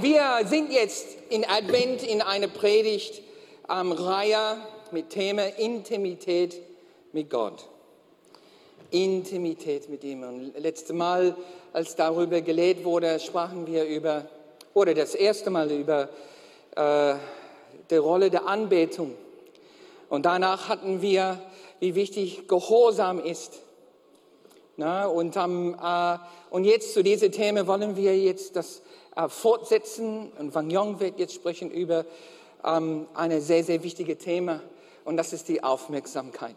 Wir sind jetzt in Advent in einer Predigt ähm, Reihe mit Thema Intimität mit Gott. Intimität mit ihm. Und letztes Mal, als darüber gelehrt wurde, sprachen wir über, oder das erste Mal über äh, die Rolle der Anbetung. Und danach hatten wir, wie wichtig Gehorsam ist. Na, und, ähm, äh, und jetzt zu diesem Thema wollen wir jetzt das äh, fortsetzen. Und Wang Yong wird jetzt sprechen über ähm, ein sehr, sehr wichtiges Thema. Und das ist die Aufmerksamkeit.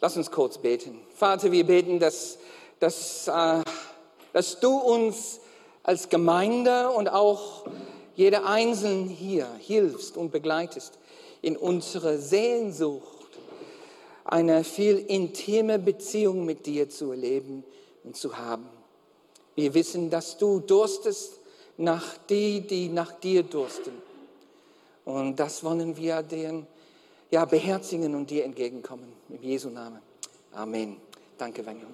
Lass uns kurz beten. Vater, wir beten, dass, dass, äh, dass du uns als Gemeinde und auch jeder Einzelne hier hilfst und begleitest in unserer Sehnsucht, eine viel intime Beziehung mit dir zu erleben und zu haben. Wir wissen, dass du durstest nach die, die nach dir dursten. Und das wollen wir den ja, beherzigen und dir entgegenkommen. Im Jesu Namen. Amen. Danke, Vanjo.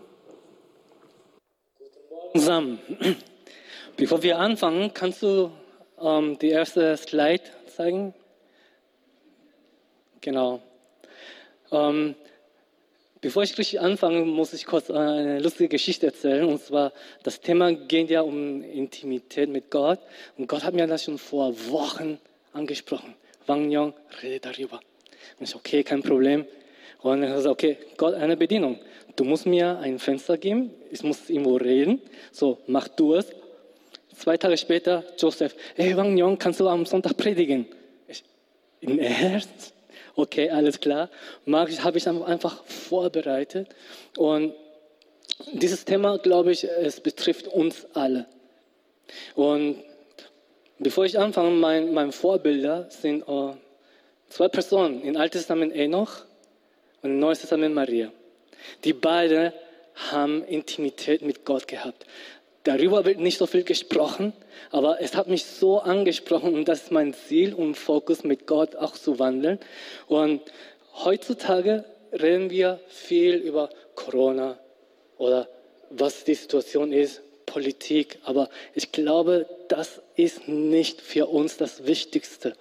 Zusammen. Bevor wir anfangen, kannst du ähm, die erste Slide zeigen? Genau. Ähm, Bevor ich richtig anfange, muss ich kurz eine lustige Geschichte erzählen. Und zwar, das Thema geht ja um Intimität mit Gott. Und Gott hat mir das schon vor Wochen angesprochen. Wang Yong, rede darüber. Und ich, okay, kein Problem. Und er gesagt, okay, Gott, eine Bedienung. Du musst mir ein Fenster geben, ich muss irgendwo reden. So, mach du es. Zwei Tage später, Joseph, hey Wang Yong, kannst du am Sonntag predigen? Ich, Im Ernst? Okay, alles klar. Mag habe ich einfach vorbereitet. Und dieses Thema, glaube ich, es betrifft uns alle. Und bevor ich anfange, mein, mein Vorbilder sind uh, zwei Personen. Im Alten Testament Enoch und im Neuen Testament Maria. Die beiden haben Intimität mit Gott gehabt. Darüber wird nicht so viel gesprochen, aber es hat mich so angesprochen und das ist mein Ziel und Fokus mit Gott auch zu wandeln. Und heutzutage reden wir viel über Corona oder was die Situation ist, Politik, aber ich glaube, das ist nicht für uns das Wichtigste.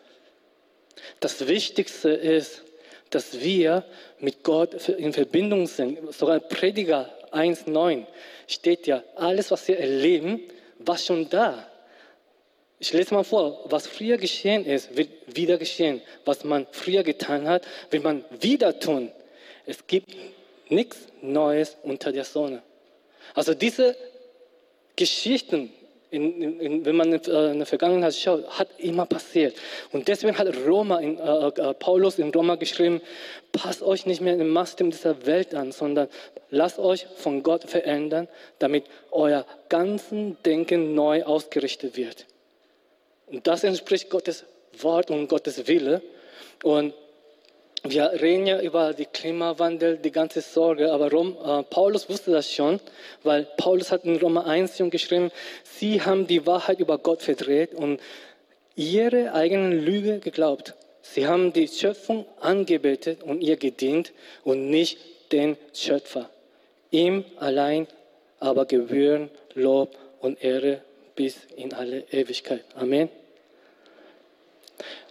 Das Wichtigste ist, dass wir mit Gott in Verbindung sind. Sogar Prediger 1,9 steht ja, alles, was wir erleben, war schon da. Ich lese mal vor, was früher geschehen ist, wird wieder geschehen. Was man früher getan hat, wird man wieder tun. Es gibt nichts Neues unter der Sonne. Also diese Geschichten, in, in, wenn man in, äh, in der Vergangenheit schaut, hat immer passiert. Und deswegen hat Roma in, äh, äh, Paulus in Roma geschrieben, passt euch nicht mehr im Maßstab dieser Welt an, sondern lasst euch von Gott verändern, damit euer ganzen Denken neu ausgerichtet wird. Und das entspricht Gottes Wort und Gottes Wille. Und wir reden ja über den Klimawandel, die ganze Sorge, aber Rom, äh, Paulus wusste das schon, weil Paulus hat in Roma 1 schon geschrieben, sie haben die Wahrheit über Gott verdreht und ihre eigenen Lüge geglaubt. Sie haben die Schöpfung angebetet und ihr gedient und nicht den Schöpfer. Ihm allein aber gebühren Lob und Ehre bis in alle Ewigkeit. Amen.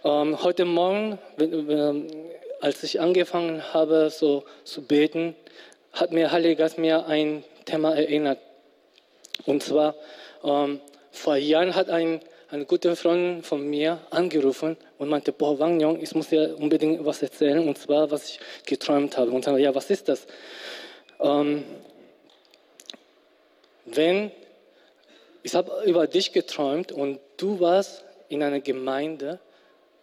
Ähm, heute Morgen, wenn, als ich angefangen habe, so zu beten, hat mir Heiliger Geist mir ein Thema erinnert. Und zwar, ähm, vor Jahren hat ein, eine gute Freundin von mir angerufen und meinte, boah, Wang Yong, ich muss dir unbedingt was erzählen, und zwar, was ich geträumt habe. Und dann, ja, was ist das? Ähm, wenn, ich habe über dich geträumt und du warst in einer Gemeinde,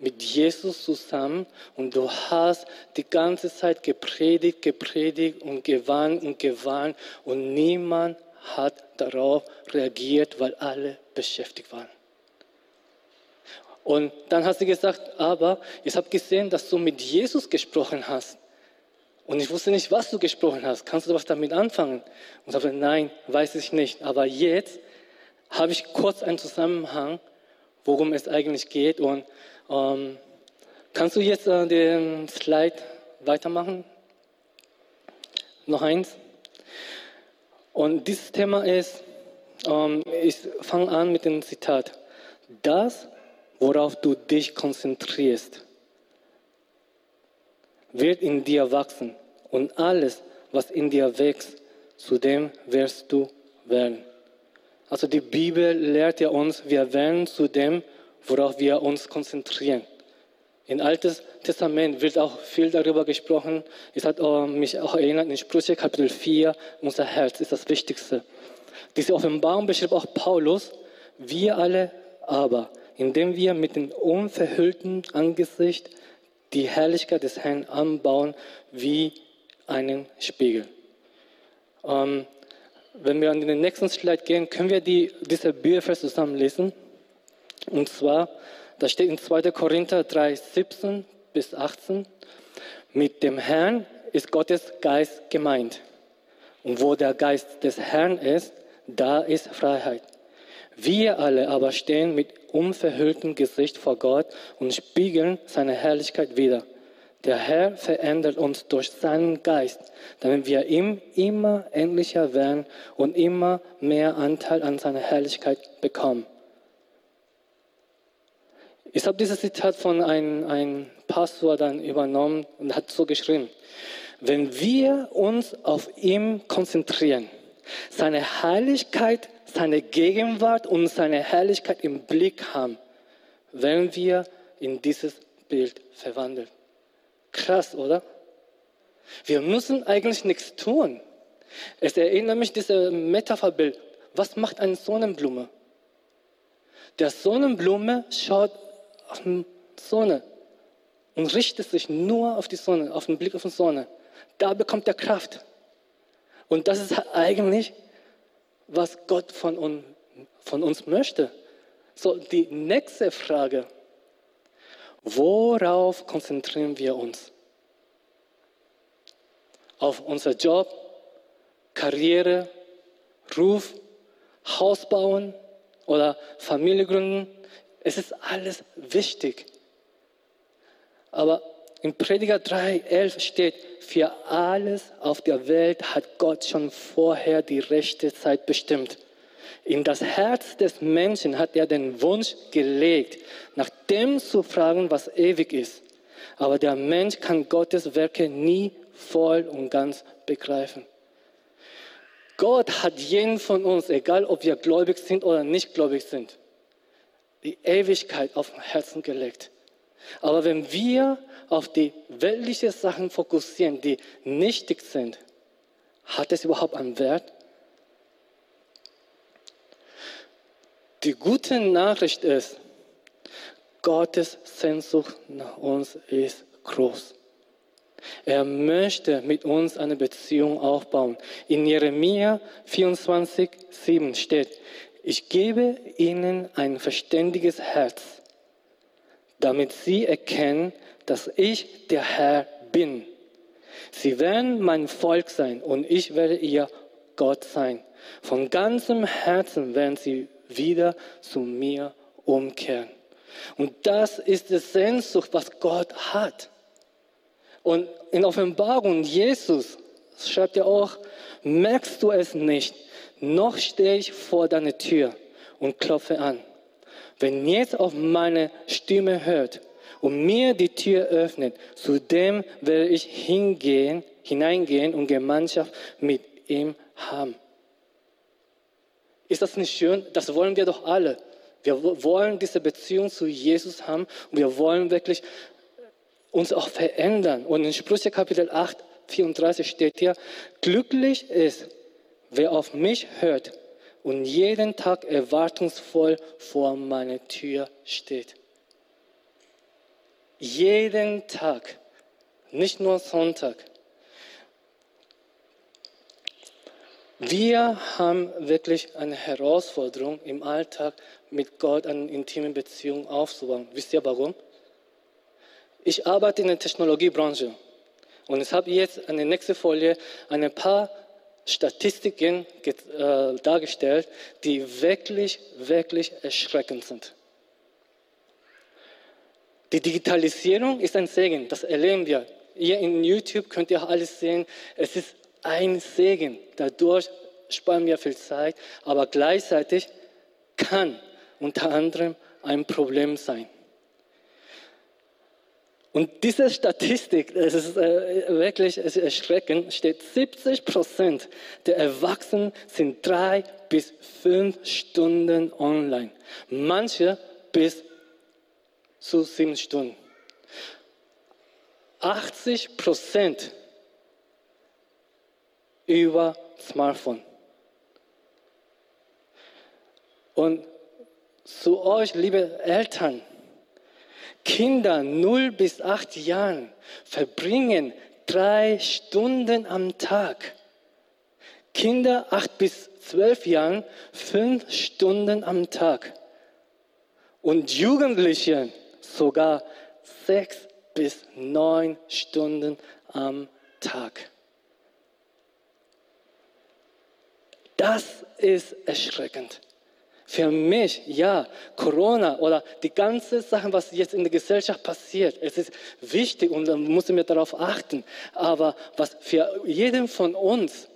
mit Jesus zusammen und du hast die ganze Zeit gepredigt, gepredigt und gewarnt und gewarnt und niemand hat darauf reagiert, weil alle beschäftigt waren. Und dann hast du gesagt, aber ich habe gesehen, dass du mit Jesus gesprochen hast. Und ich wusste nicht, was du gesprochen hast. Kannst du was damit anfangen? Und ich sagte, nein, weiß ich nicht. Aber jetzt habe ich kurz einen Zusammenhang, worum es eigentlich geht. Und ähm, kannst du jetzt äh, den Slide weitermachen? Noch eins. Und dieses Thema ist, ähm, ich fange an mit dem Zitat. Das, worauf du dich konzentrierst, wird in dir wachsen und alles, was in dir wächst, zu dem wirst du werden. Also die Bibel lehrt ja uns, wir werden zu dem, worauf wir uns konzentrieren. Im Alten Testament wird auch viel darüber gesprochen. Es hat mich auch erinnert in Sprüche Kapitel 4, unser Herz ist das Wichtigste. Diese Offenbarung beschreibt auch Paulus, wir alle aber, indem wir mit dem unverhüllten Angesicht die Herrlichkeit des Herrn anbauen wie einen Spiegel. Ähm, wenn wir an den nächsten Slide gehen, können wir die, diese Bibelvers zusammen lesen. Und zwar, da steht in 2. Korinther 3, 17 bis 18, mit dem Herrn ist Gottes Geist gemeint. Und wo der Geist des Herrn ist, da ist Freiheit. Wir alle aber stehen mit unverhülltem Gesicht vor Gott und spiegeln seine Herrlichkeit wider. Der Herr verändert uns durch seinen Geist, damit wir ihm immer ähnlicher werden und immer mehr Anteil an seiner Herrlichkeit bekommen. Ich habe dieses Zitat von einem, einem Pastor dann übernommen und hat so geschrieben, wenn wir uns auf ihn konzentrieren, seine Heiligkeit, seine Gegenwart und seine Herrlichkeit im Blick haben, werden wir in dieses Bild verwandelt. Krass, oder? Wir müssen eigentlich nichts tun. Es erinnert mich dieses Metapherbild. Was macht eine Sonnenblume? Der Sonnenblume schaut Sonne und richtet sich nur auf die Sonne, auf den Blick auf die Sonne. Da bekommt er Kraft. Und das ist eigentlich, was Gott von uns, von uns möchte. So, die nächste Frage. Worauf konzentrieren wir uns? Auf unser Job, Karriere, Ruf, Haus bauen oder Familie gründen? Es ist alles wichtig. Aber in Prediger 3,11 steht, für alles auf der Welt hat Gott schon vorher die rechte Zeit bestimmt. In das Herz des Menschen hat er den Wunsch gelegt, nach dem zu fragen, was ewig ist. Aber der Mensch kann Gottes Werke nie voll und ganz begreifen. Gott hat jeden von uns, egal ob wir gläubig sind oder nicht gläubig sind, die Ewigkeit auf dem Herzen gelegt. Aber wenn wir auf die weltlichen Sachen fokussieren, die nichtig sind, hat es überhaupt einen Wert? Die gute Nachricht ist, Gottes Sehnsucht nach uns ist groß. Er möchte mit uns eine Beziehung aufbauen. In Jeremia 24, 7 steht, ich gebe ihnen ein verständiges Herz damit sie erkennen, dass ich der Herr bin. Sie werden mein Volk sein und ich werde ihr Gott sein. Von ganzem Herzen werden sie wieder zu mir umkehren. Und das ist die Sehnsucht, was Gott hat. Und in Offenbarung Jesus schreibt er auch, merkst du es nicht, noch stehe ich vor deiner Tür und klopfe an. Wenn jetzt auf meine Stimme hört und mir die Tür öffnet, zu dem werde ich hingehen, hineingehen und Gemeinschaft mit ihm haben. Ist das nicht schön? Das wollen wir doch alle. Wir wollen diese Beziehung zu Jesus haben und wir wollen wirklich uns auch verändern. Und in Sprüche Kapitel 8, 34 steht hier, glücklich ist, wer auf mich hört und jeden Tag erwartungsvoll vor meiner Tür steht. Jeden Tag, nicht nur Sonntag. Wir haben wirklich eine Herausforderung im Alltag mit Gott eine intime Beziehung aufzubauen. Wisst ihr warum? Ich arbeite in der Technologiebranche und ich habe jetzt an der nächsten Folie ein paar Statistiken äh, dargestellt, die wirklich, wirklich erschreckend sind. Die Digitalisierung ist ein Segen, das erleben wir. Hier in YouTube könnt ihr alles sehen. Es ist ein Segen. Dadurch sparen wir viel Zeit, aber gleichzeitig kann unter anderem ein Problem sein. Und diese Statistik, es ist äh, wirklich erschreckend, steht 70 Prozent der Erwachsenen sind drei bis fünf Stunden online. Manche bis zu sieben Stunden. 80 Prozent über Smartphone. Und zu euch, liebe Eltern, Kinder 0 bis 8 Jahren verbringen drei Stunden am Tag. Kinder 8 bis 12 Jahren fünf Stunden am Tag. Und Jugendliche sogar sechs bis neun Stunden am Tag. Das ist erschreckend. Für mich, ja, Corona oder die ganze Sache, was jetzt in der Gesellschaft passiert, es ist wichtig und da müssen wir darauf achten. Aber was für jeden von uns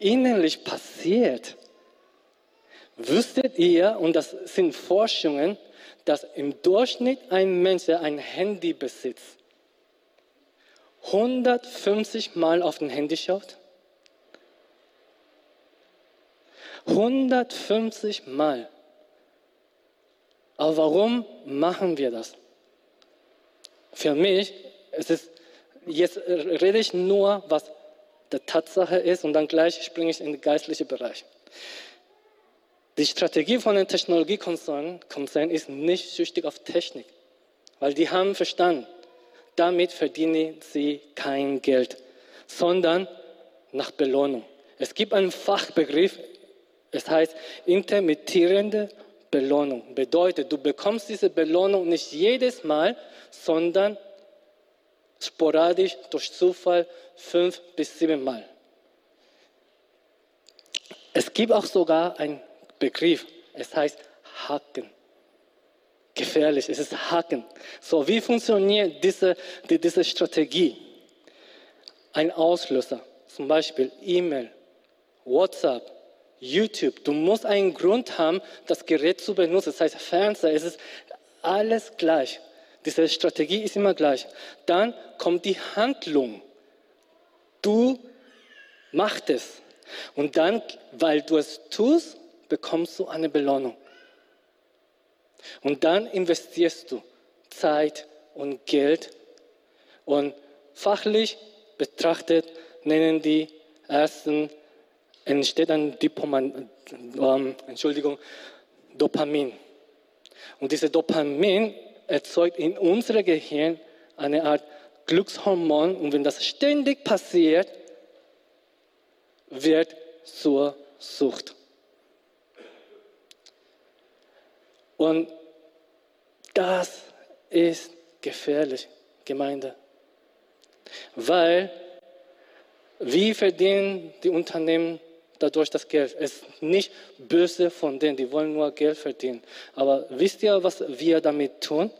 innerlich passiert, wüsstet ihr, und das sind Forschungen, dass im Durchschnitt ein Mensch, der ein Handy besitzt, 150 Mal auf dem Handy schaut? 150 Mal. Aber warum machen wir das? Für mich, es ist, jetzt rede ich nur, was der Tatsache ist und dann gleich springe ich in den geistlichen Bereich. Die Strategie von den Technologiekonzernen Konzern ist nicht süchtig auf Technik, weil die haben verstanden, damit verdienen sie kein Geld, sondern nach Belohnung. Es gibt einen Fachbegriff, es heißt intermittierende Belohnung. Bedeutet, du bekommst diese Belohnung nicht jedes Mal, sondern sporadisch durch Zufall fünf bis sieben Mal. Es gibt auch sogar einen Begriff, es heißt Haken. Gefährlich, es ist Haken. So, wie funktioniert diese, die, diese Strategie? Ein Auslöser, zum Beispiel E-Mail, WhatsApp, YouTube. Du musst einen Grund haben, das Gerät zu benutzen. Das heißt, Fernseher, es ist alles gleich. Diese Strategie ist immer gleich. Dann kommt die Handlung. Du machst es. Und dann, weil du es tust, bekommst du eine Belohnung. Und dann investierst du Zeit und Geld. Und fachlich betrachtet nennen die ersten entsteht ein Dipoman, ähm, Entschuldigung, Dopamin. Und dieses Dopamin erzeugt in unserem Gehirn eine Art Glückshormon. Und wenn das ständig passiert, wird zur Sucht. Und das ist gefährlich, Gemeinde. Weil wie verdienen die Unternehmen dadurch das Geld. Es ist nicht böse von denen, die wollen nur Geld verdienen. Aber wisst ihr, was wir damit tun?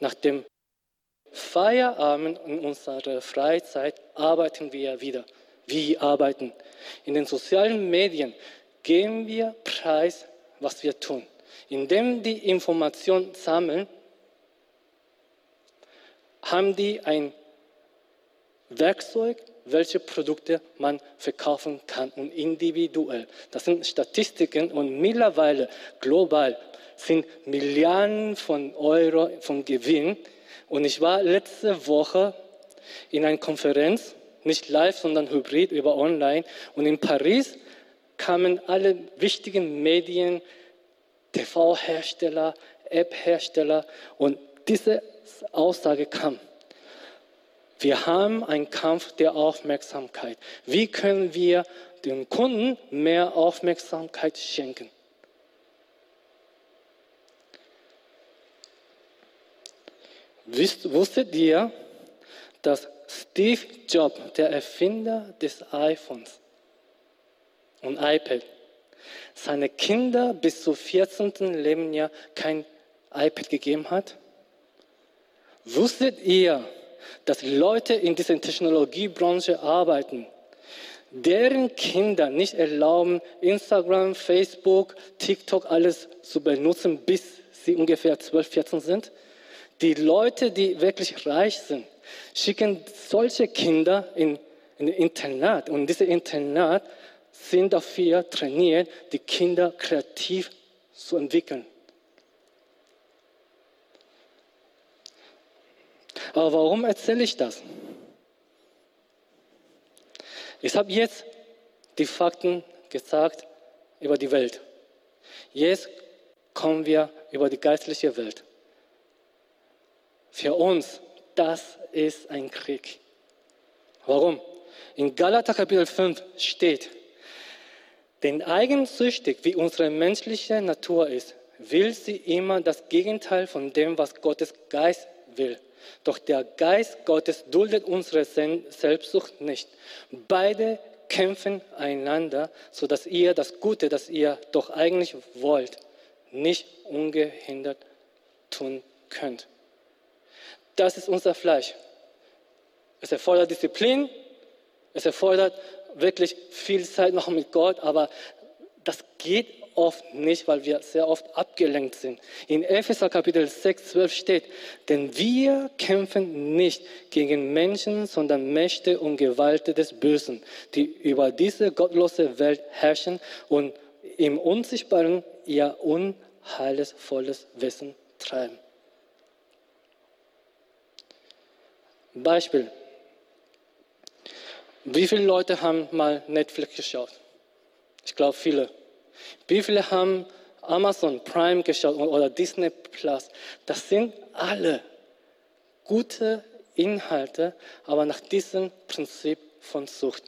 Nach dem Feierabend in unserer Freizeit arbeiten wir wieder. Wie arbeiten? In den sozialen Medien geben wir preis, was wir tun. Indem die Informationen sammeln, haben die ein Werkzeug, welche Produkte man verkaufen kann und individuell. Das sind Statistiken und mittlerweile global sind Milliarden von Euro von Gewinn. Und ich war letzte Woche in einer Konferenz, nicht live, sondern hybrid über online. Und in Paris kamen alle wichtigen Medien, TV-Hersteller, App-Hersteller und diese Aussage kam. Wir haben einen Kampf der Aufmerksamkeit. Wie können wir den Kunden mehr Aufmerksamkeit schenken? Wusstet ihr, dass Steve Jobs, der Erfinder des iPhones und iPad, seine Kinder bis zum 14. Lebensjahr kein iPad gegeben hat? Wusstet ihr, dass Leute in dieser Technologiebranche arbeiten, deren Kinder nicht erlauben, Instagram, Facebook, TikTok alles zu benutzen, bis sie ungefähr 12, 14 sind. Die Leute, die wirklich reich sind, schicken solche Kinder in, in ein Internat. Und diese Internat sind dafür trainiert, die Kinder kreativ zu entwickeln. Aber warum erzähle ich das? Ich habe jetzt die Fakten gesagt über die Welt. Jetzt kommen wir über die geistliche Welt. Für uns, das ist ein Krieg. Warum? In Galater Kapitel 5 steht, denn eigensüchtig wie unsere menschliche Natur ist, will sie immer das Gegenteil von dem, was Gottes Geist will. Doch der Geist Gottes duldet unsere Selbstsucht nicht. Beide kämpfen einander, sodass ihr das Gute, das ihr doch eigentlich wollt, nicht ungehindert tun könnt. Das ist unser Fleisch. Es erfordert Disziplin, es erfordert wirklich viel Zeit noch mit Gott, aber das geht oft nicht, weil wir sehr oft abgelenkt sind. In Epheser Kapitel 6, 12 steht, denn wir kämpfen nicht gegen Menschen, sondern Mächte und Gewalten des Bösen, die über diese gottlose Welt herrschen und im Unsichtbaren ihr unheilsvolles Wissen treiben. Beispiel. Wie viele Leute haben mal Netflix geschaut? Ich glaube viele. Wie viele haben Amazon Prime geschaut oder Disney Plus? Das sind alle gute Inhalte, aber nach diesem Prinzip von Sucht.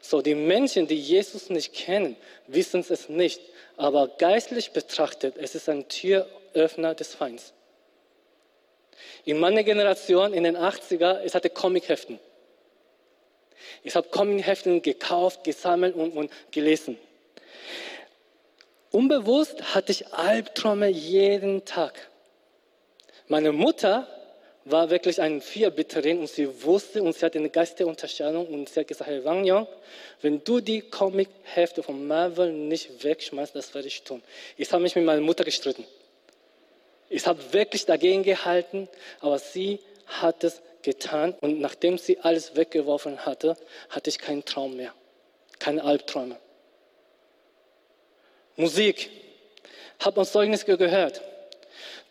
So, die Menschen, die Jesus nicht kennen, wissen es nicht. Aber geistlich betrachtet, es ist ein Türöffner des Feinds. In meiner Generation, in den 80er, ich hatte Comicheften. Ich habe Comicheften gekauft, gesammelt und, und gelesen. Unbewusst hatte ich Albträume jeden Tag. Meine Mutter war wirklich eine Vierbitterin und sie wusste und sie hatte eine geistige Unterscheidung und sie hat gesagt, Herr Wang Yong, wenn du die Comic-Hefte von Marvel nicht wegschmeißt, das werde ich tun. Ich habe mich mit meiner Mutter gestritten. Ich habe wirklich dagegen gehalten, aber sie hat es getan und nachdem sie alles weggeworfen hatte, hatte ich keinen Traum mehr, keine Albträume. Musik. Habe man Zeugnis gehört.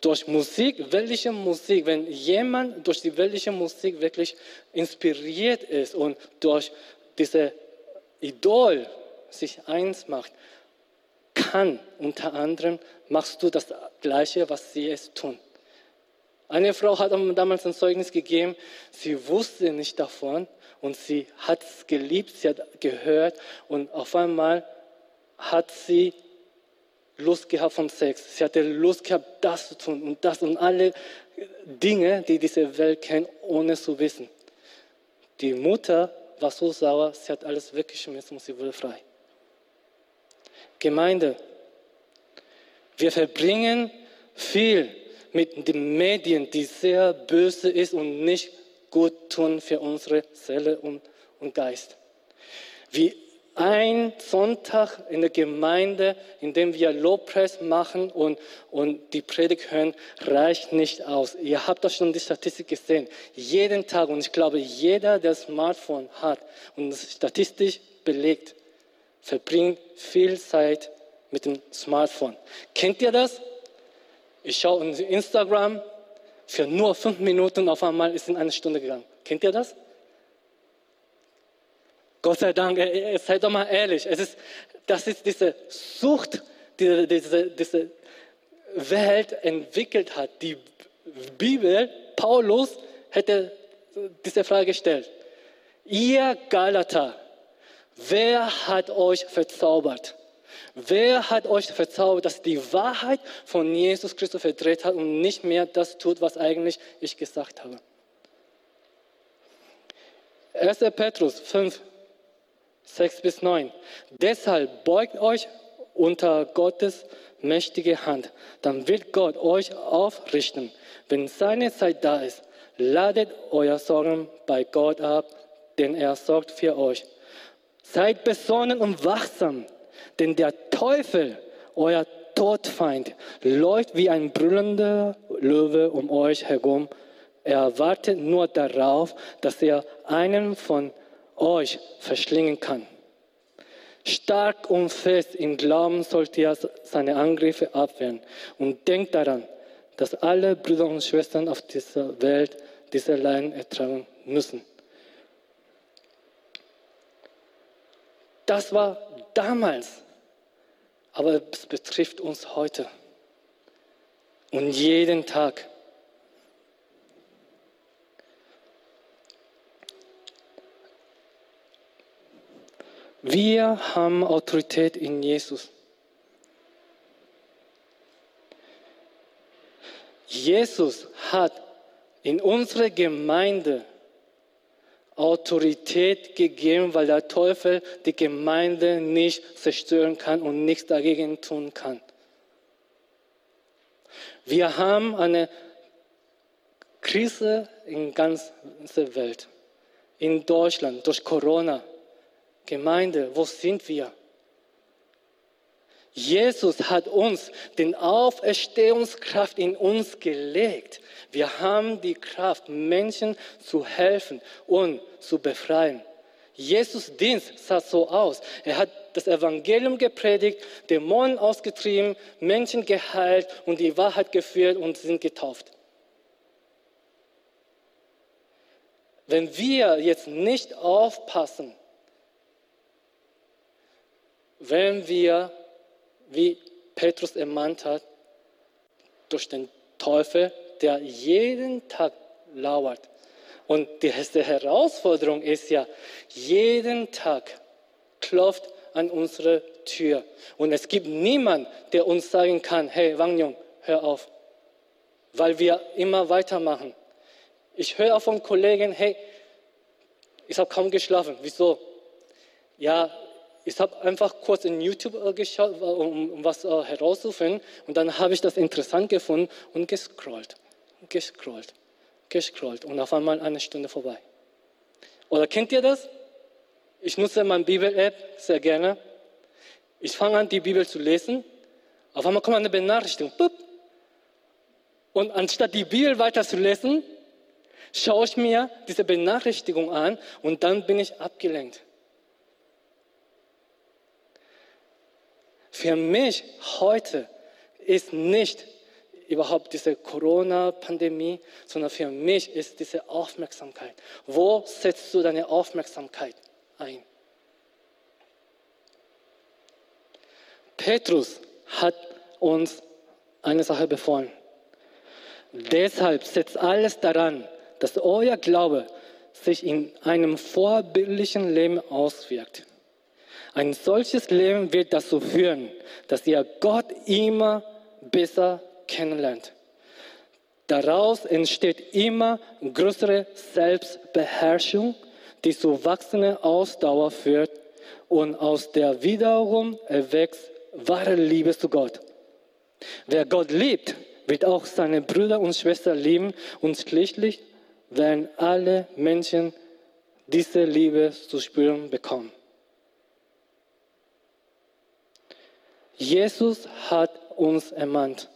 Durch Musik, weltliche Musik, wenn jemand durch die weltliche Musik wirklich inspiriert ist und durch diese Idol sich eins macht, kann unter anderem, machst du das Gleiche, was sie es tun. Eine Frau hat damals ein Zeugnis gegeben, sie wusste nicht davon und sie hat es geliebt, sie hat gehört und auf einmal hat sie Lust gehabt vom Sex. Sie hatte Lust gehabt, das zu tun und das und alle Dinge, die diese Welt kennt, ohne zu wissen. Die Mutter war so sauer, sie hat alles weggeschmissen und sie wurde frei. Gemeinde, wir verbringen viel mit den Medien, die sehr böse ist und nicht gut tun für unsere Seele und, und Geist. Wie ein Sonntag in der Gemeinde, in dem wir Lobpreis machen und, und die Predigt hören, reicht nicht aus. Ihr habt das schon die Statistik gesehen. Jeden Tag, und ich glaube, jeder, der Smartphone hat und das statistisch belegt, verbringt viel Zeit mit dem Smartphone. Kennt ihr das? Ich schaue in Instagram, für nur fünf Minuten auf einmal ist in eine Stunde gegangen. Kennt ihr das? Gott sei Dank, seid doch mal ehrlich. Es ist, das ist diese Sucht, die diese, diese Welt entwickelt hat. Die Bibel, Paulus hätte diese Frage gestellt. Ihr Galater, wer hat euch verzaubert? Wer hat euch verzaubert, dass die Wahrheit von Jesus Christus verdreht hat und nicht mehr das tut, was eigentlich ich gesagt habe? 1. Petrus 5, 6 bis 9. Deshalb beugt euch unter Gottes mächtige Hand. Dann wird Gott euch aufrichten. Wenn seine Zeit da ist, ladet euer Sorgen bei Gott ab, denn er sorgt für euch. Seid besonnen und wachsam, denn der Teufel, euer Todfeind läuft wie ein brüllender Löwe um euch herum. Er wartet nur darauf, dass er einen von euch verschlingen kann. Stark und fest im Glauben sollt ihr seine Angriffe abwehren. Und denkt daran, dass alle Brüder und Schwestern auf dieser Welt diese Leiden ertragen müssen. Das war damals, aber es betrifft uns heute und jeden Tag. Wir haben Autorität in Jesus. Jesus hat in unsere Gemeinde Autorität gegeben, weil der Teufel die Gemeinde nicht zerstören kann und nichts dagegen tun kann. Wir haben eine Krise in ganzer Welt. In Deutschland durch Corona. Gemeinde, wo sind wir? Jesus hat uns den Auferstehungskraft in uns gelegt. Wir haben die Kraft, Menschen zu helfen und zu befreien. Jesus Dienst sah so aus. Er hat das Evangelium gepredigt, Dämonen ausgetrieben, Menschen geheilt und die Wahrheit geführt und sind getauft. Wenn wir jetzt nicht aufpassen, wenn wir wie Petrus ermahnt hat, durch den Teufel, der jeden Tag lauert. Und die Herausforderung ist ja, jeden Tag klopft an unsere Tür. Und es gibt niemanden, der uns sagen kann, hey Wang Yong, hör auf. Weil wir immer weitermachen. Ich höre auch von Kollegen, hey, ich habe kaum geschlafen. Wieso? Ja, ich habe einfach kurz in YouTube äh, geschaut, um, um was uh, herauszufinden. Und dann habe ich das interessant gefunden und gescrollt, gescrollt, gescrollt. Und auf einmal eine Stunde vorbei. Oder kennt ihr das? Ich nutze meine Bibel-App sehr gerne. Ich fange an, die Bibel zu lesen. Auf einmal kommt eine Benachrichtigung. Und anstatt die Bibel weiter zu lesen, schaue ich mir diese Benachrichtigung an und dann bin ich abgelenkt. Für mich heute ist nicht überhaupt diese Corona-Pandemie, sondern für mich ist diese Aufmerksamkeit. Wo setzt du deine Aufmerksamkeit ein? Petrus hat uns eine Sache befohlen. Deshalb setzt alles daran, dass euer Glaube sich in einem vorbildlichen Leben auswirkt. Ein solches Leben wird dazu führen, dass ihr Gott immer besser kennenlernt. Daraus entsteht immer größere Selbstbeherrschung, die zu wachsender Ausdauer führt und aus der wiederum erwächst wahre Liebe zu Gott. Wer Gott liebt, wird auch seine Brüder und Schwestern lieben und schließlich werden alle Menschen diese Liebe zu spüren bekommen. Jesus hat uns ermahnt.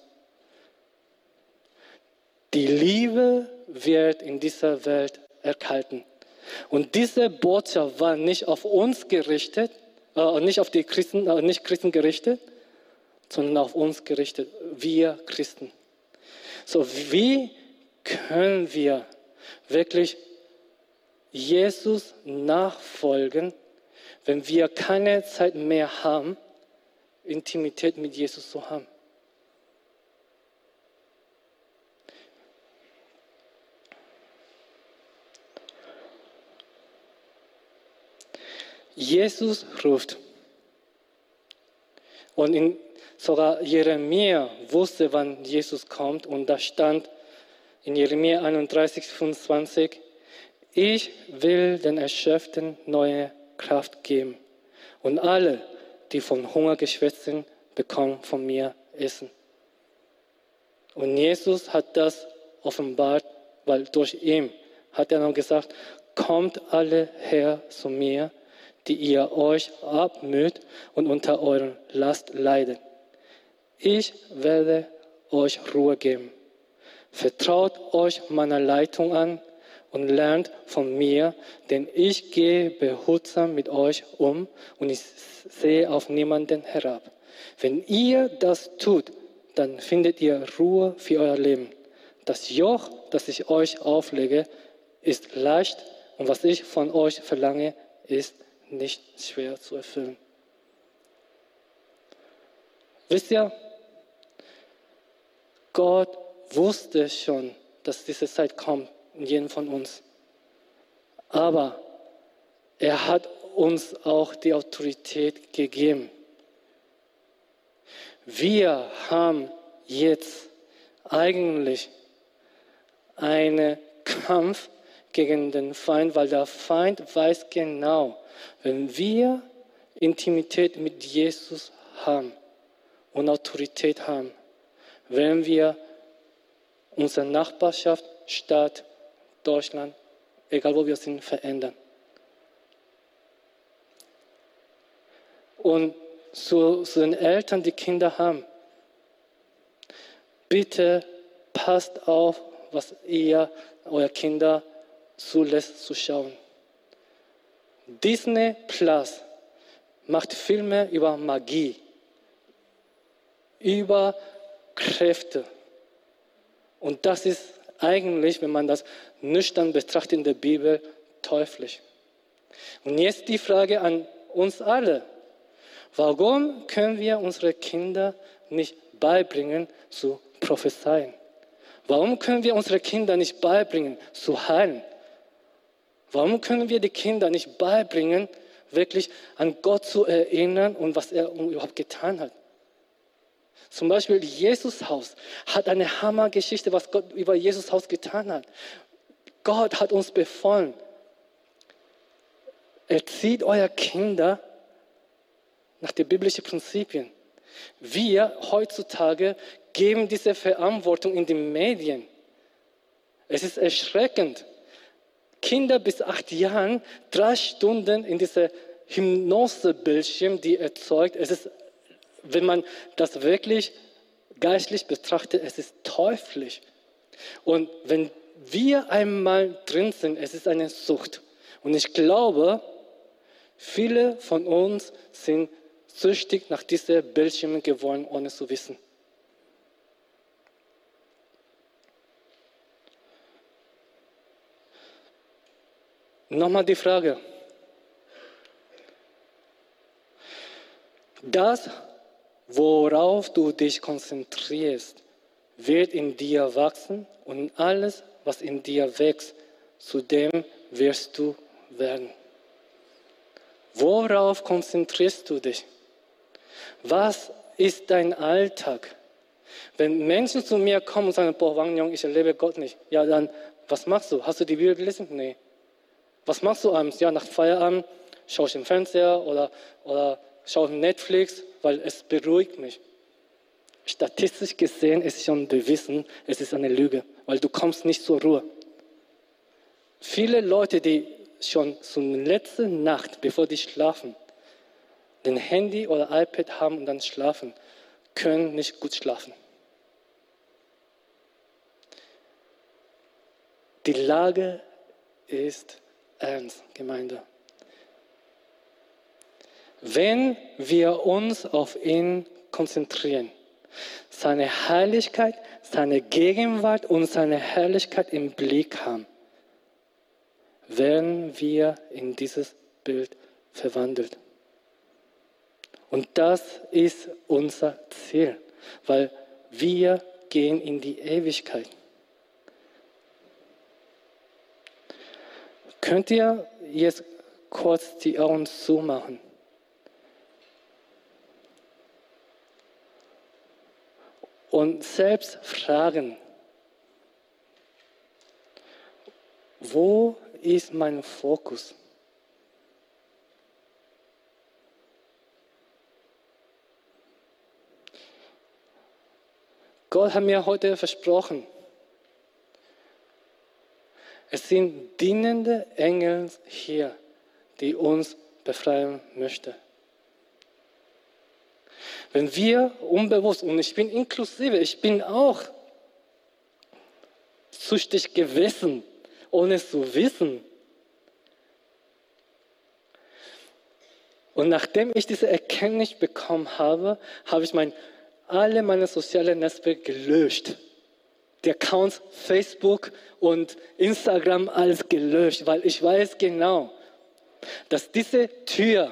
Die Liebe wird in dieser Welt erkalten. Und diese Botschaft war nicht auf uns gerichtet, äh, nicht auf die Christen, äh, nicht Christen gerichtet, sondern auf uns gerichtet, wir Christen. So, wie können wir wirklich Jesus nachfolgen, wenn wir keine Zeit mehr haben, Intimität mit Jesus zu haben. Jesus ruft. Und in, sogar Jeremia wusste, wann Jesus kommt. Und da stand in Jeremia 31, 25, ich will den Erschöpften neue Kraft geben. Und alle, die von Hunger geschwächt sind, bekommen von mir Essen. Und Jesus hat das offenbart, weil durch ihn hat er noch gesagt, kommt alle her zu mir, die ihr euch abmüht und unter euren Last leidet. Ich werde euch Ruhe geben. Vertraut euch meiner Leitung an und lernt von mir, denn ich gehe behutsam mit euch um und ich sehe auf niemanden herab. Wenn ihr das tut, dann findet ihr Ruhe für euer Leben. Das Joch, das ich euch auflege, ist leicht und was ich von euch verlange, ist nicht schwer zu erfüllen. Wisst ihr, Gott wusste schon, dass diese Zeit kommt in jedem von uns. Aber er hat uns auch die Autorität gegeben. Wir haben jetzt eigentlich einen Kampf gegen den Feind, weil der Feind weiß genau, wenn wir Intimität mit Jesus haben und Autorität haben, wenn wir unsere Nachbarschaft, Stadt, Deutschland, egal wo wir sind, verändern. Und zu, zu den Eltern, die Kinder haben, bitte passt auf, was ihr eure Kinder zulässt zu schauen. Disney Plus macht Filme über Magie, über Kräfte. Und das ist eigentlich, wenn man das nüchtern betrachtet in der Bibel, teuflisch. Und jetzt die Frage an uns alle. Warum können wir unsere Kinder nicht beibringen zu prophezeien? Warum können wir unsere Kinder nicht beibringen zu heilen? Warum können wir die Kinder nicht beibringen, wirklich an Gott zu erinnern und was er überhaupt getan hat? Zum Beispiel Jesushaus hat eine Hammergeschichte, was Gott über Jesushaus getan hat. Gott hat uns befohlen, erzieht euer Kinder nach den biblischen Prinzipien. Wir heutzutage geben diese Verantwortung in die Medien. Es ist erschreckend. Kinder bis acht Jahren drei Stunden in diese Hypnosebildschirm, die erzeugt. Es ist, wenn man das wirklich geistlich betrachtet, es ist teuflisch. Und wenn wir einmal drin sind, es ist eine Sucht. Und ich glaube, viele von uns sind süchtig nach diesen Bildschirmen geworden, ohne zu wissen. Nochmal die Frage. Das, worauf du dich konzentrierst, wird in dir wachsen und alles, was in dir wächst, zu dem wirst du werden. Worauf konzentrierst du dich? Was ist dein Alltag? Wenn Menschen zu mir kommen und sagen, boah, Wang Yong, ich erlebe Gott nicht, ja, dann, was machst du? Hast du die Bibel gelesen? Nee. Was machst du abends? Ja, nach Feierabend schaue ich im Fernseher oder, oder schaue Netflix, weil es beruhigt mich. Statistisch gesehen ist schon bewiesen, es ist eine Lüge, weil du kommst nicht zur Ruhe. Viele Leute, die schon zur letzten Nacht, bevor die schlafen, den Handy oder iPad haben und dann schlafen, können nicht gut schlafen. Die Lage ist ernst, Gemeinde. Wenn wir uns auf ihn konzentrieren, seine Heiligkeit, seine Gegenwart und seine Herrlichkeit im Blick haben, werden wir in dieses Bild verwandelt. Und das ist unser Ziel, weil wir gehen in die Ewigkeit. Könnt ihr jetzt kurz die Augen zumachen? Und selbst fragen, wo ist mein Fokus? Gott hat mir heute versprochen, es sind dienende Engel hier, die uns befreien möchten. Wenn wir unbewusst, und ich bin inklusive, ich bin auch süchtig gewesen, ohne zu wissen. Und nachdem ich diese Erkenntnis bekommen habe, habe ich mein, alle meine sozialen Netzwerke gelöscht. Die Accounts Facebook und Instagram alles gelöscht, weil ich weiß genau, dass diese Tür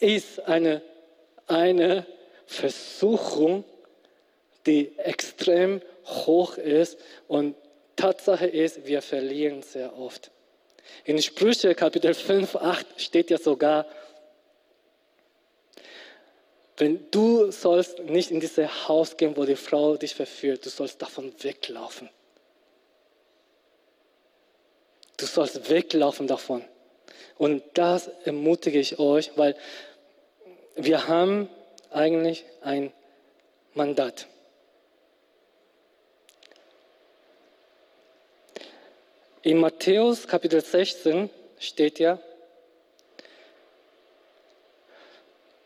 ist eine, eine Versuchung, die extrem hoch ist und Tatsache ist, wir verlieren sehr oft. In Sprüche Kapitel 5, 8 steht ja sogar, wenn du sollst nicht in dieses Haus gehen, wo die Frau dich verführt, du sollst davon weglaufen. Du sollst weglaufen davon. Und das ermutige ich euch, weil wir haben eigentlich ein Mandat. In Matthäus Kapitel 16 steht ja,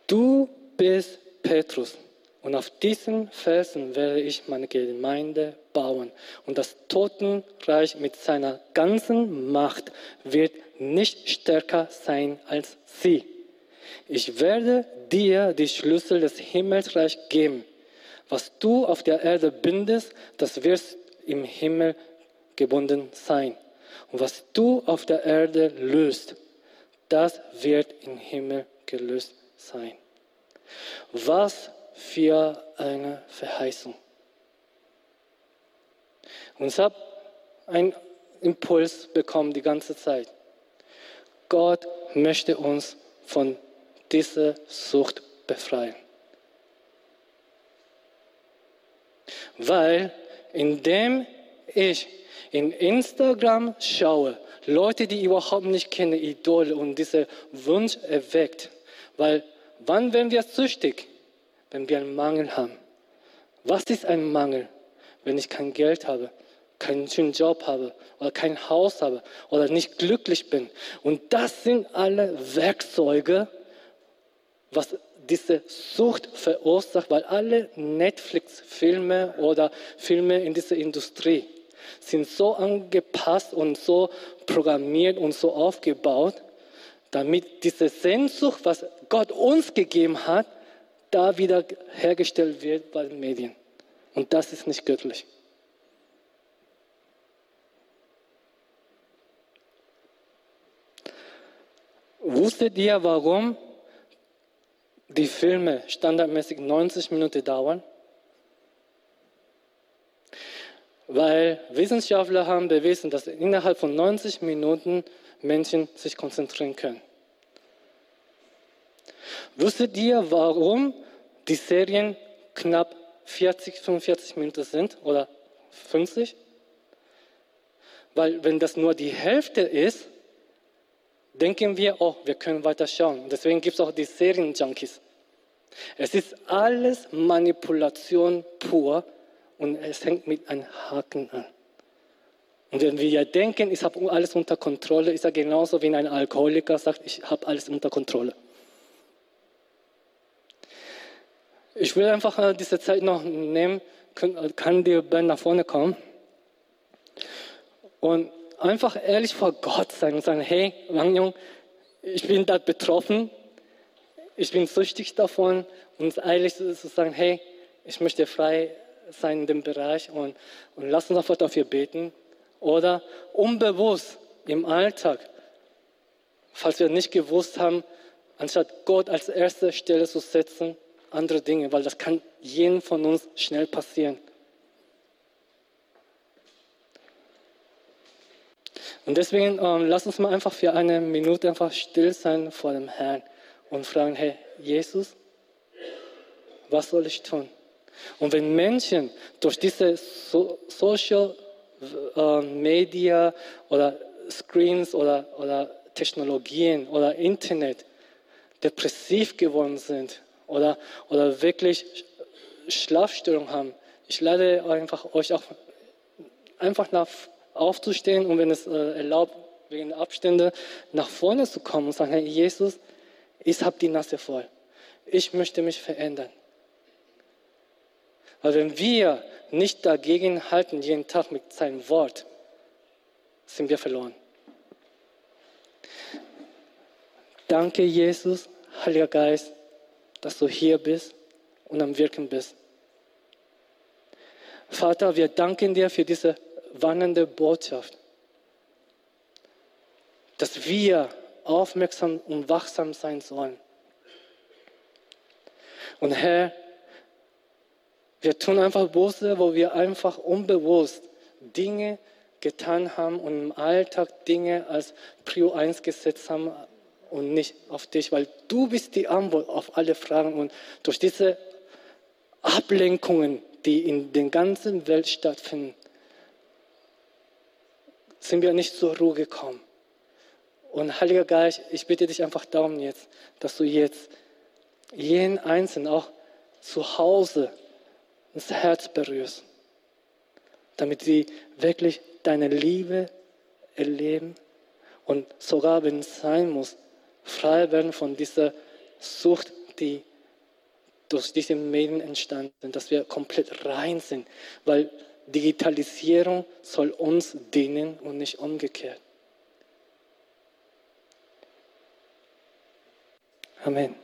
du bist Petrus und auf diesen Felsen werde ich meine Gemeinde bauen. Und das Totenreich mit seiner ganzen Macht wird nicht stärker sein als sie. Ich werde dir die Schlüssel des Himmelsreichs geben. Was du auf der Erde bindest, das wird im Himmel gebunden sein. Und was du auf der Erde löst, das wird im Himmel gelöst sein. Was für eine Verheißung. Und ich habe einen Impuls bekommen die ganze Zeit. Gott möchte uns von dieser Sucht befreien. Weil indem ich in Instagram schaue, Leute, die ich überhaupt nicht kenne, Idole und dieser Wunsch erweckt, weil wann werden wir süchtig? Wenn wir einen Mangel haben. Was ist ein Mangel? Wenn ich kein Geld habe, keinen schönen Job habe oder kein Haus habe oder nicht glücklich bin. Und das sind alle Werkzeuge, was diese Sucht verursacht, weil alle Netflix-Filme oder Filme in dieser Industrie sind so angepasst und so programmiert und so aufgebaut, damit diese Sehnsucht, was Gott uns gegeben hat, da wieder hergestellt wird bei den Medien. Und das ist nicht göttlich. Wusstet ihr, warum die Filme standardmäßig 90 Minuten dauern? Weil Wissenschaftler haben bewiesen, dass innerhalb von 90 Minuten Menschen sich konzentrieren können. Wusstet ihr, warum die Serien knapp 40, 45 Minuten sind oder 50? Weil wenn das nur die Hälfte ist, denken wir, oh, wir können weiter schauen. Deswegen gibt es auch die Serienjunkies. Es ist alles Manipulation pur und es hängt mit einem Haken an. Und wenn wir ja denken, ich habe alles unter Kontrolle, ist er genauso wie ein Alkoholiker sagt, ich habe alles unter Kontrolle. Ich will einfach äh, diese Zeit noch nehmen, kann die Band nach vorne kommen und einfach ehrlich vor Gott sein und sagen, hey, Wang Yong, ich bin da betroffen, ich bin süchtig davon und ehrlich zu sagen, hey, ich möchte frei sein in dem Bereich und, und lass uns einfach dafür beten. Oder unbewusst im Alltag, falls wir nicht gewusst haben, anstatt Gott als erste Stelle zu setzen, andere Dinge, weil das kann jedem von uns schnell passieren. Und deswegen ähm, lass uns mal einfach für eine Minute einfach still sein vor dem Herrn und fragen, hey, Jesus, was soll ich tun? Und wenn Menschen durch diese so Social äh, Media oder Screens oder, oder Technologien oder Internet depressiv geworden sind oder, oder wirklich Schlafstörungen haben, ich lade einfach euch auch einfach nach, aufzustehen und wenn es äh, erlaubt, wegen Abstände nach vorne zu kommen und sagen, hey Jesus, ich habe die Nase voll. ich möchte mich verändern. Weil wenn wir nicht dagegen halten, jeden Tag mit seinem Wort, sind wir verloren. Danke, Jesus, Heiliger Geist, dass du hier bist und am Wirken bist. Vater, wir danken dir für diese warnende Botschaft, dass wir aufmerksam und wachsam sein sollen. Und Herr, wir tun einfach Buße, wo wir einfach unbewusst Dinge getan haben und im Alltag Dinge als Prio 1 gesetzt haben und nicht auf dich, weil du bist die Antwort auf alle Fragen und durch diese Ablenkungen, die in der ganzen Welt stattfinden, sind wir nicht zur Ruhe gekommen. Und Heiliger Geist, ich bitte dich einfach darum jetzt, dass du jetzt jeden Einzelnen auch zu Hause ins Herz berührst, damit sie wirklich deine Liebe erleben und sogar, wenn es sein muss, frei werden von dieser Sucht, die durch diese Medien entstanden sind, dass wir komplett rein sind, weil Digitalisierung soll uns dienen und nicht umgekehrt. Amen.